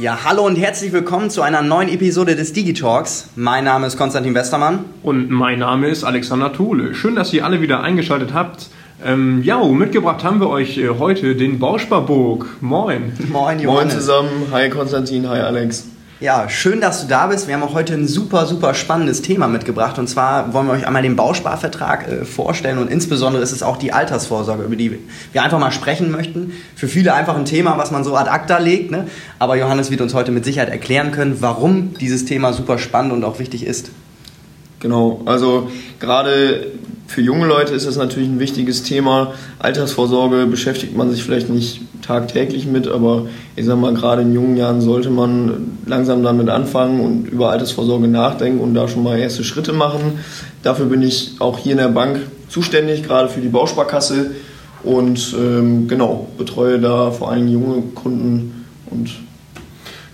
Ja, hallo und herzlich willkommen zu einer neuen Episode des Digitalks. Mein Name ist Konstantin Westermann. Und mein Name ist Alexander Thole. Schön, dass ihr alle wieder eingeschaltet habt. Ähm, ja, mitgebracht haben wir euch äh, heute den Bausparburg. Moin. Moin, Johannes. Moin zusammen. Hi Konstantin, hi Alex. Ja, schön, dass du da bist. Wir haben auch heute ein super, super spannendes Thema mitgebracht. Und zwar wollen wir euch einmal den Bausparvertrag äh, vorstellen. Und insbesondere ist es auch die Altersvorsorge, über die wir einfach mal sprechen möchten. Für viele einfach ein Thema, was man so ad acta legt. Ne? Aber Johannes wird uns heute mit Sicherheit erklären können, warum dieses Thema super spannend und auch wichtig ist. Genau, also gerade für junge Leute ist das natürlich ein wichtiges Thema. Altersvorsorge beschäftigt man sich vielleicht nicht tagtäglich mit, aber ich sage mal, gerade in jungen Jahren sollte man langsam damit anfangen und über Altersvorsorge nachdenken und da schon mal erste Schritte machen. Dafür bin ich auch hier in der Bank zuständig, gerade für die Bausparkasse und ähm, genau, betreue da vor allem junge Kunden und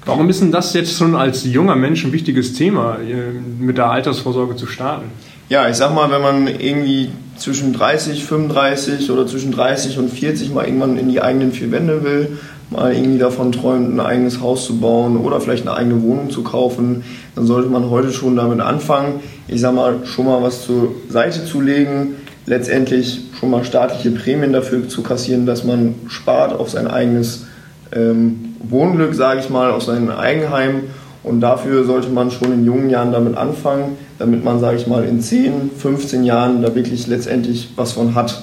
Warum ist denn das jetzt schon als junger Mensch ein wichtiges Thema, äh, mit der Altersvorsorge zu starten? Ja, ich sag mal, wenn man irgendwie zwischen 30, 35 oder zwischen 30 und 40 mal irgendwann in die eigenen vier Wände will, mal irgendwie davon träumt, ein eigenes Haus zu bauen oder vielleicht eine eigene Wohnung zu kaufen, dann sollte man heute schon damit anfangen, ich sag mal, schon mal was zur Seite zu legen, letztendlich schon mal staatliche Prämien dafür zu kassieren, dass man spart auf sein eigenes ähm, Wohnglück, sage ich mal, auf sein Eigenheim und dafür sollte man schon in jungen Jahren damit anfangen, damit man, sage ich mal, in 10, 15 Jahren da wirklich letztendlich was von hat.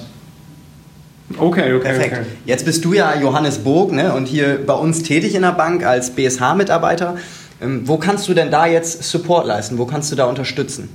Okay, okay. Perfekt. Okay. Jetzt bist du ja Johannes Burg ne, und hier bei uns tätig in der Bank als BSH-Mitarbeiter. Ähm, wo kannst du denn da jetzt Support leisten? Wo kannst du da unterstützen?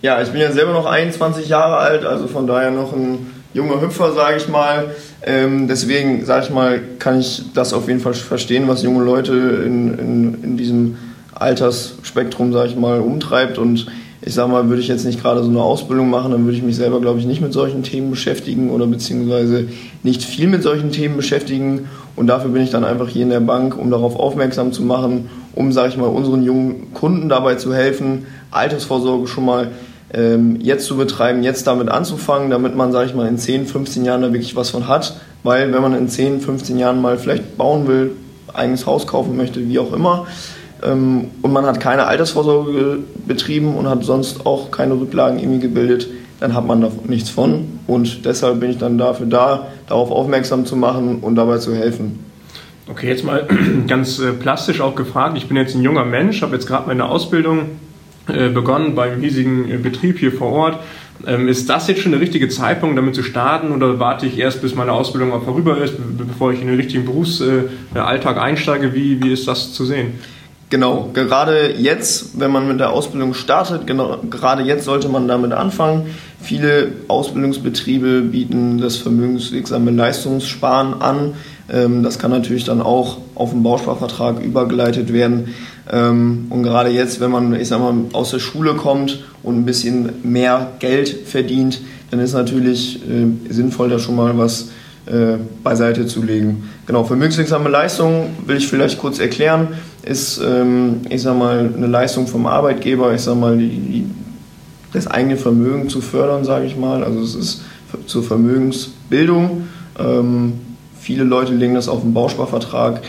Ja, ich bin ja selber noch 21 Jahre alt, also von daher noch ein junger Hüpfer, sage ich mal. Ähm, deswegen, sage ich mal, kann ich das auf jeden Fall verstehen, was junge Leute in, in, in diesem Altersspektrum, sage ich mal, umtreibt. Und ich sage mal, würde ich jetzt nicht gerade so eine Ausbildung machen, dann würde ich mich selber, glaube ich, nicht mit solchen Themen beschäftigen oder beziehungsweise nicht viel mit solchen Themen beschäftigen. Und dafür bin ich dann einfach hier in der Bank, um darauf aufmerksam zu machen, um, sage ich mal, unseren jungen Kunden dabei zu helfen, Altersvorsorge schon mal ähm, jetzt zu betreiben, jetzt damit anzufangen, damit man, sage ich mal, in 10, 15 Jahren da wirklich was von hat. Weil wenn man in 10, 15 Jahren mal vielleicht bauen will, eigenes Haus kaufen möchte, wie auch immer, und man hat keine Altersvorsorge betrieben und hat sonst auch keine Rücklagen irgendwie gebildet, dann hat man da nichts von. Und deshalb bin ich dann dafür da, darauf aufmerksam zu machen und dabei zu helfen. Okay, jetzt mal ganz äh, plastisch auch gefragt. Ich bin jetzt ein junger Mensch, habe jetzt gerade meine Ausbildung äh, begonnen beim hiesigen äh, Betrieb hier vor Ort. Ähm, ist das jetzt schon der richtige Zeitpunkt, damit zu starten oder warte ich erst, bis meine Ausbildung mal vorüber ist, bevor ich in den richtigen Berufsalltag einsteige? Wie, wie ist das zu sehen? Genau, gerade jetzt, wenn man mit der Ausbildung startet, genau, gerade jetzt sollte man damit anfangen. Viele Ausbildungsbetriebe bieten das vermögenswirksame Leistungssparen an. Ähm, das kann natürlich dann auch auf den Bausparvertrag übergeleitet werden. Ähm, und gerade jetzt, wenn man, ich sag mal, aus der Schule kommt und ein bisschen mehr Geld verdient, dann ist natürlich äh, sinnvoll, da schon mal was äh, beiseite zu legen. Genau, vermögenswirksame Leistung will ich vielleicht kurz erklären, ist, ähm, ich sag mal, eine Leistung vom Arbeitgeber, ich sag mal, die, das eigene Vermögen zu fördern, sage ich mal. Also es ist zur Vermögensbildung. Ähm, viele Leute legen das auf den Bausparvertrag,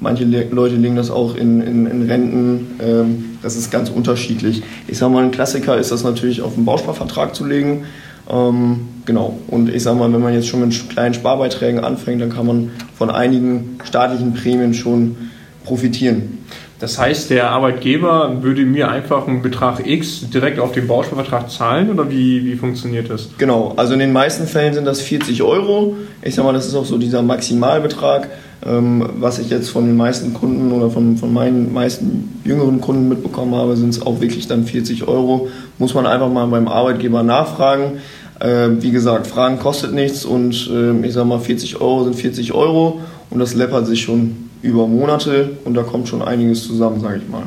manche Le Leute legen das auch in, in, in Renten. Ähm, das ist ganz unterschiedlich. Ich sag mal, ein Klassiker ist das natürlich auf den Bausparvertrag zu legen. Ähm, genau. Und ich sage mal, wenn man jetzt schon mit kleinen Sparbeiträgen anfängt, dann kann man von einigen staatlichen Prämien schon profitieren. Das heißt, der Arbeitgeber würde mir einfach einen Betrag X direkt auf den Bausparvertrag zahlen oder wie, wie funktioniert das? Genau, also in den meisten Fällen sind das 40 Euro. Ich sage mal, das ist auch so dieser Maximalbetrag, ähm, was ich jetzt von den meisten Kunden oder von, von meinen meisten jüngeren Kunden mitbekommen habe, sind es auch wirklich dann 40 Euro. Muss man einfach mal beim Arbeitgeber nachfragen. Ähm, wie gesagt, Fragen kostet nichts und ähm, ich sage mal, 40 Euro sind 40 Euro und das läppert sich schon über Monate und da kommt schon einiges zusammen, sage ich mal.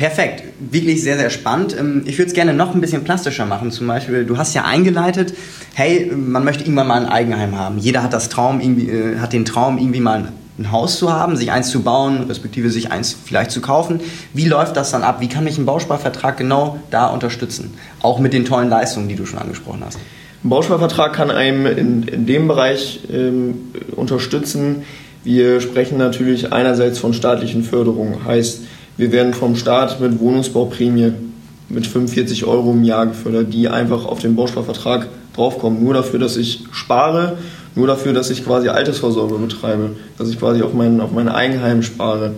Perfekt, wirklich sehr, sehr spannend. Ähm, ich würde es gerne noch ein bisschen plastischer machen. Zum Beispiel, du hast ja eingeleitet, hey, man möchte irgendwann mal ein Eigenheim haben. Jeder hat das Traum, irgendwie, äh, hat den Traum, irgendwie mal ein Haus zu haben, sich eins zu bauen, respektive sich eins vielleicht zu kaufen. Wie läuft das dann ab? Wie kann mich ein Bausparvertrag genau da unterstützen? Auch mit den tollen Leistungen, die du schon angesprochen hast. Ein Bausparvertrag kann einem in, in dem Bereich ähm, unterstützen, Wir sprechen natürlich einerseits von staatlichen Förderungen, heißt, wir werden vom Staat mit Wohnungsbauprämie mit 45 Euro im Jahr gefördert, die einfach auf den Bausparvertrag draufkommen. Nur dafür, dass ich spare, nur dafür, dass ich quasi Altersvorsorge betreibe, dass ich quasi auf mein, auf mein Eigenheim spare.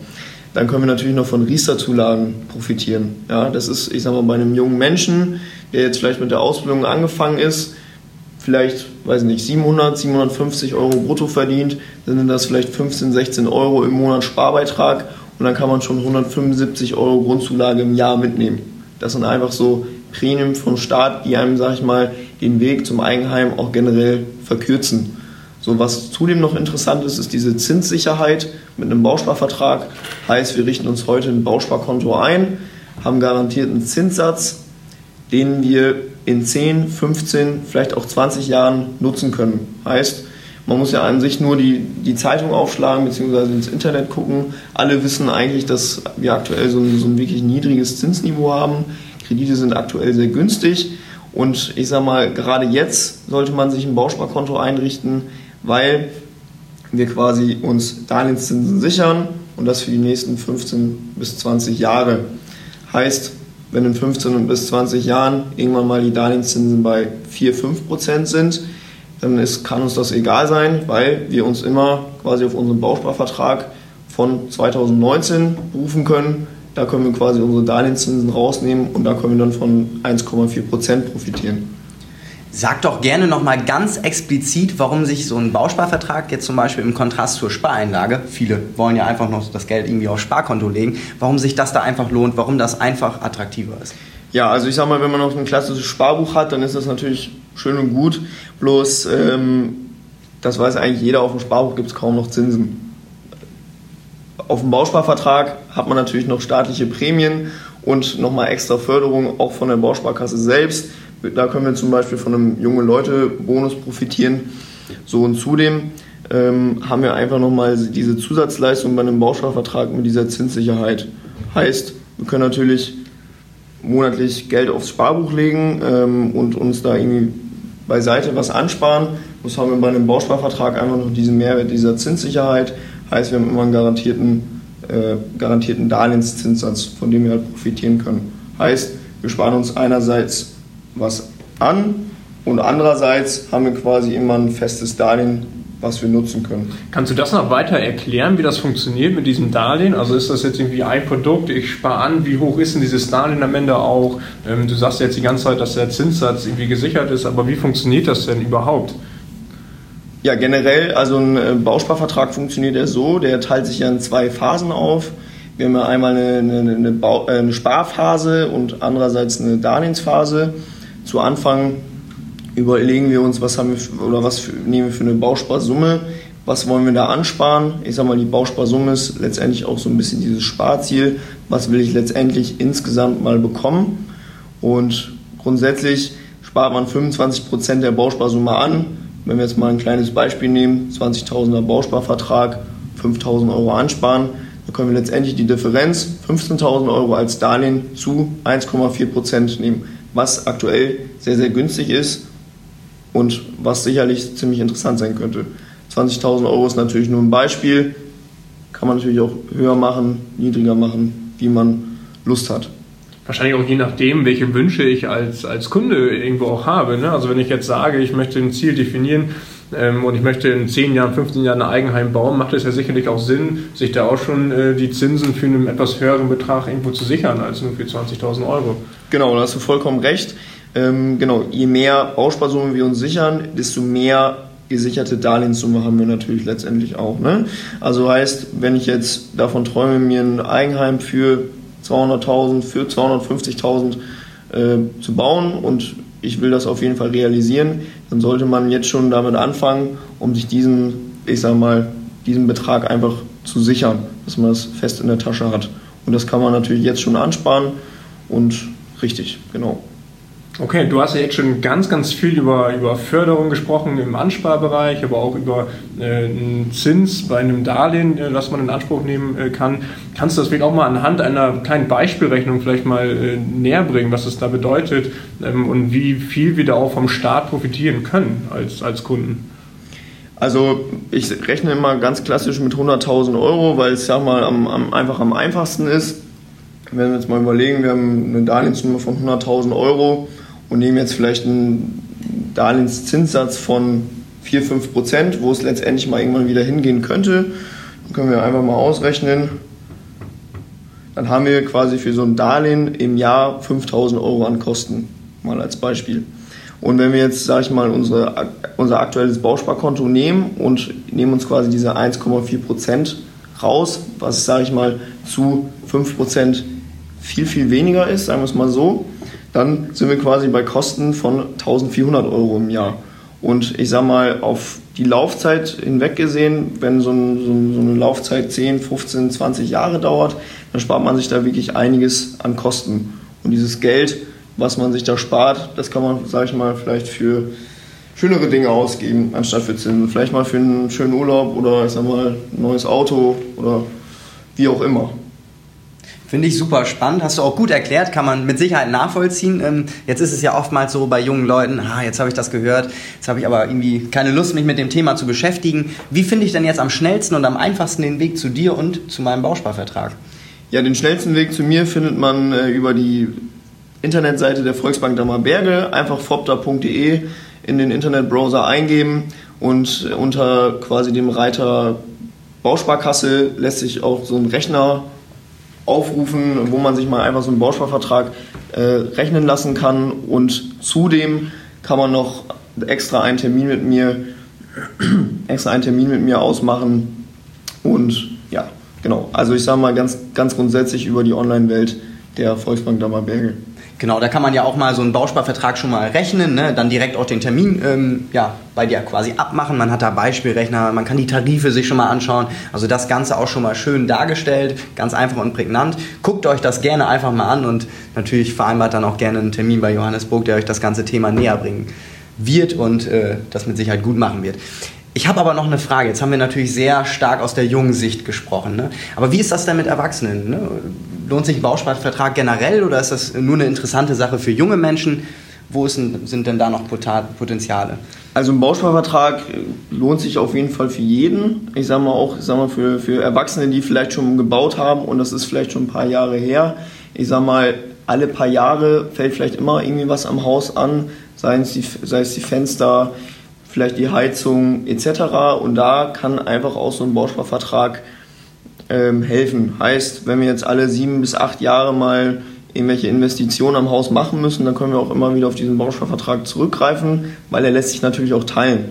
Dann können wir natürlich noch von Riester-Zulagen profitieren. Ja, das ist, ich sag mal, bei einem jungen Menschen, der jetzt vielleicht mit der Ausbildung angefangen ist, vielleicht, weiß nicht, 700, 750 Euro brutto verdient, dann sind das vielleicht 15, 16 Euro im Monat Sparbeitrag und dann kann man schon 175 Euro Grundzulage im Jahr mitnehmen. Das sind einfach so Prämien vom Staat, die einem, sag ich mal, den Weg zum Eigenheim auch generell verkürzen. So, was zudem noch interessant ist, ist diese Zinssicherheit mit einem Bausparvertrag. Heißt, wir richten uns heute ein Bausparkonto ein, haben garantierten Zinssatz, den wir in 10, 15, vielleicht auch 20 Jahren nutzen können. Heißt, man muss ja an sich nur die, die Zeitung aufschlagen bzw. ins Internet gucken. Alle wissen eigentlich, dass wir aktuell so ein, so ein wirklich niedriges Zinsniveau haben. Kredite sind aktuell sehr günstig. Und ich sage mal, gerade jetzt sollte man sich ein Bausparkonto einrichten, weil wir quasi uns Darlehenszinsen sichern und das für die nächsten 15 bis 20 Jahre. Heißt, wenn in 15 bis 20 Jahren irgendwann mal die Darlehenszinsen bei 4, 5 Prozent sind, dann ist, kann uns das egal sein, weil wir uns immer quasi auf unseren Bausparvertrag von 2019 berufen können. Da können wir quasi unsere Darlehenszinsen rausnehmen und da können wir dann von 1,4 Prozent profitieren. Sag doch gerne nochmal ganz explizit, warum sich so ein Bausparvertrag jetzt zum Beispiel im Kontrast zur Spareinlage, viele wollen ja einfach noch das Geld irgendwie aufs Sparkonto legen, warum sich das da einfach lohnt, warum das einfach attraktiver ist. Ja, also ich sag mal, wenn man noch ein klassisches Sparbuch hat, dann ist das natürlich schön und gut. Bloß, ähm, das weiß eigentlich jeder, auf dem Sparbuch gibt es kaum noch Zinsen. Auf dem Bausparvertrag hat man natürlich noch staatliche Prämien und nochmal extra Förderung auch von der Bausparkasse selbst da können wir zum Beispiel von einem junge Leute-Bonus profitieren. So und zudem ähm, haben wir einfach nochmal diese Zusatzleistung bei einem Bausparvertrag mit dieser Zinssicherheit. Heißt, wir können natürlich monatlich Geld aufs Sparbuch legen ähm, und uns da irgendwie beiseite was ansparen. Das haben wir bei einem Bausparvertrag einfach noch diesen Mehrwert dieser Zinssicherheit. Heißt, wir haben immer einen garantierten, äh, garantierten Darlehenszinssatz, von dem wir halt profitieren können. Heißt, wir sparen uns einerseits was an und andererseits haben wir quasi immer ein festes Darlehen, was wir nutzen können. Kannst du das noch weiter erklären, wie das funktioniert mit diesem Darlehen? Also ist das jetzt irgendwie ein Produkt, ich spare an, wie hoch ist denn dieses Darlehen am Ende auch? Ähm, du sagst jetzt die ganze Zeit, dass der Zinssatz irgendwie gesichert ist, aber wie funktioniert das denn überhaupt? Ja, generell, also ein äh, Bausparvertrag funktioniert ja so, der teilt sich ja in zwei Phasen auf. Wir haben ja einmal eine, eine, eine, äh, eine Sparphase und andererseits eine Darlehensphase zu Anfang überlegen wir uns, was haben wir für, oder was für, nehmen wir für eine Bausparsumme, was wollen wir da ansparen. Ich sag mal, die Bausparsumme ist letztendlich auch so ein bisschen dieses Sparziel, was will ich letztendlich insgesamt mal bekommen. Und grundsätzlich spart man 25% der Bausparsumme an. Wenn wir jetzt mal ein kleines Beispiel nehmen, 20.000er Bausparvertrag, 5.000 Euro ansparen, dann können wir letztendlich die Differenz, 15.000 Euro als Darlehen zu 1,4% nehmen was aktuell sehr, sehr günstig ist und was sicherlich ziemlich interessant sein könnte. 20.000 Euro ist natürlich nur ein Beispiel, kann man natürlich auch höher machen, niedriger machen, wie man Lust hat. Wahrscheinlich auch je nachdem, welche Wünsche ich als, als Kunde irgendwo auch habe. Ne? Also wenn ich jetzt sage, ich möchte ein Ziel definieren, und ich möchte in 10 Jahren, 15 Jahren ein Eigenheim bauen, macht es ja sicherlich auch Sinn, sich da auch schon äh, die Zinsen für einen etwas höheren Betrag irgendwo zu sichern, als nur für 20.000 Euro. Genau, da hast du vollkommen recht. Ähm, genau, je mehr Bausparsummen wir uns sichern, desto mehr gesicherte Darlehenssumme haben wir natürlich letztendlich auch. Ne? Also heißt, wenn ich jetzt davon träume, mir ein Eigenheim für 200.000, für 250.000 äh, zu bauen und ich will das auf jeden Fall realisieren, dann sollte man jetzt schon damit anfangen, um sich diesen, ich sag mal, diesen Betrag einfach zu sichern, dass man das fest in der Tasche hat. Und das kann man natürlich jetzt schon ansparen und richtig, genau. Okay, du hast ja jetzt schon ganz, ganz viel über, über Förderung gesprochen im Ansparbereich, aber auch über äh, einen Zins bei einem Darlehen, äh, das man in Anspruch nehmen äh, kann. Kannst du das vielleicht auch mal anhand einer kleinen Beispielrechnung vielleicht mal äh, näher bringen, was das da bedeutet ähm, und wie viel wir da auch vom Staat profitieren können als, als Kunden? Also ich rechne immer ganz klassisch mit 100.000 Euro, weil es ja mal am, am, einfach am einfachsten ist. Wenn wir jetzt mal überlegen, wir haben eine Darlehensnummer von 100.000 Euro und nehmen jetzt vielleicht einen Darlehenszinssatz von 4, 5 Prozent, wo es letztendlich mal irgendwann wieder hingehen könnte. Dann können wir einfach mal ausrechnen. Dann haben wir quasi für so ein Darlehen im Jahr 5000 Euro an Kosten, mal als Beispiel. Und wenn wir jetzt, sage ich mal, unsere, unser aktuelles Bausparkonto nehmen und nehmen uns quasi diese 1,4 Prozent raus, was, sage ich mal, zu 5 Prozent viel, viel weniger ist, sagen wir es mal so, dann sind wir quasi bei Kosten von 1400 Euro im Jahr. Und ich sage mal, auf die Laufzeit hinweg gesehen, wenn so, ein, so, eine Laufzeit 10, 15, 20 Jahre dauert, dann spart man sich da wirklich einiges an Kosten. Und dieses Geld was man sich da spart, das kann man, sag ich mal, vielleicht für schönere Dinge ausgeben, anstatt für Zinsen. Vielleicht mal für einen schönen Urlaub oder ich sag mal, ein neues Auto oder wie auch immer. Finde ich super spannend, hast du auch gut erklärt, kann man mit Sicherheit nachvollziehen. Ähm, jetzt ist es ja oftmals so bei jungen Leuten, ah, jetzt habe ich das gehört, jetzt habe ich aber irgendwie keine Lust, mich mit dem Thema zu beschäftigen. Wie finde ich denn jetzt am schnellsten und am einfachsten den Weg zu dir und zu meinem Bausparvertrag? Ja, den schnellsten Weg zu mir findet man äh, über die Internetseite der Volksbank Dammerberge, einfach fopta.de in den Internetbrowser eingeben und unter quasi dem Reiter Bausparkasse lässt sich auch so ein Rechner aufrufen, wo man sich mal einfach so einen Bausparvertrag äh, rechnen lassen kann und zudem kann man noch extra einen Termin mit mir extra einen Termin mit mir ausmachen und ja, genau. Also ich sage mal ganz, ganz grundsätzlich über die Online-Welt der Volksbank Dammerberge. Genau, da kann man ja auch mal so einen Bausparvertrag schon mal rechnen, ne? dann direkt auch den Termin ähm, ja, bei dir quasi abmachen. Man hat da Beispielrechner, man kann die Tarife sich schon mal anschauen. Also das Ganze auch schon mal schön dargestellt, ganz einfach und prägnant. Guckt euch das gerne einfach mal an und natürlich vereinbart dann auch gerne einen Termin bei Johannes Burg, der euch das ganze Thema näher bringen wird und äh, das mit Sicherheit gut machen wird. Ich habe aber noch eine Frage. Jetzt haben wir natürlich sehr stark aus der jungen Sicht gesprochen. Ne? Aber wie ist das denn mit Erwachsenen? Ne? Lohnt sich ein Bausparvertrag generell oder ist das nur eine interessante Sache für junge Menschen? Wo ist, sind denn da noch Potenziale? Also ein Bausparvertrag lohnt sich auf jeden Fall für jeden. Ich sage mal auch ich sag mal für, für Erwachsene, die vielleicht schon gebaut haben und das ist vielleicht schon ein paar Jahre her. Ich sage mal, alle paar Jahre fällt vielleicht immer irgendwie was am Haus an, sei es die, sei es die Fenster, vielleicht die Heizung etc. Und da kann einfach auch so ein Bausparvertrag ähm, helfen. Heißt, wenn wir jetzt alle sieben bis acht Jahre mal irgendwelche Investitionen am Haus machen müssen, dann können wir auch immer wieder auf diesen Bausparvertrag zurückgreifen, weil er lässt sich natürlich auch teilen.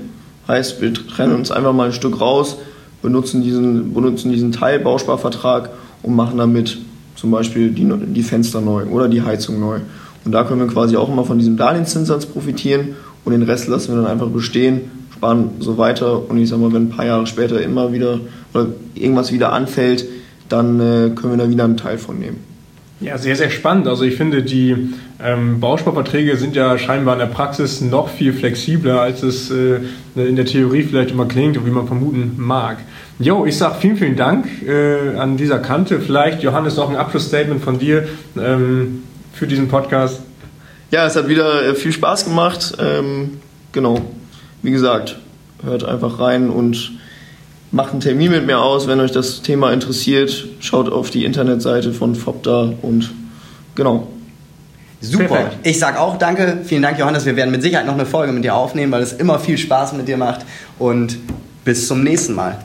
Heißt, wir trennen uns einfach mal ein Stück raus, benutzen diesen, benutzen diesen Teil Bausparvertrag und machen damit zum Beispiel die, die Fenster neu oder die Heizung neu. Und da können wir quasi auch immer von diesem Darlehenszinssatz profitieren und den Rest lassen wir dann einfach bestehen, sparen so weiter und ich sag mal, wenn ein paar Jahre später immer wieder oder irgendwas wieder anfällt, dann äh, können wir da wieder einen Teil von nehmen. Ja, sehr, sehr spannend. Also ich finde, die ähm, Bausparverträge sind ja scheinbar in der Praxis noch viel flexibler, als es äh, in der Theorie vielleicht immer klingt und wie man vermuten mag. Jo, ich sage vielen, vielen Dank äh, an dieser Kante. Vielleicht, Johannes, noch ein Abschlussstatement von dir ähm, für diesen Podcast. Ja, es hat wieder äh, viel Spaß gemacht. Ähm, genau, wie gesagt, hört einfach rein und macht einen Termin mit mir aus, wenn euch das Thema interessiert. Schaut auf die Internetseite von FOPTA und genau. Super. Perfekt. Ich sag auch danke. Vielen Dank, Johannes. Wir werden mit Sicherheit noch eine Folge mit dir aufnehmen, weil es immer viel Spaß mit dir macht. Und bis zum nächsten Mal.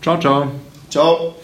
Ciao, ciao. Ciao.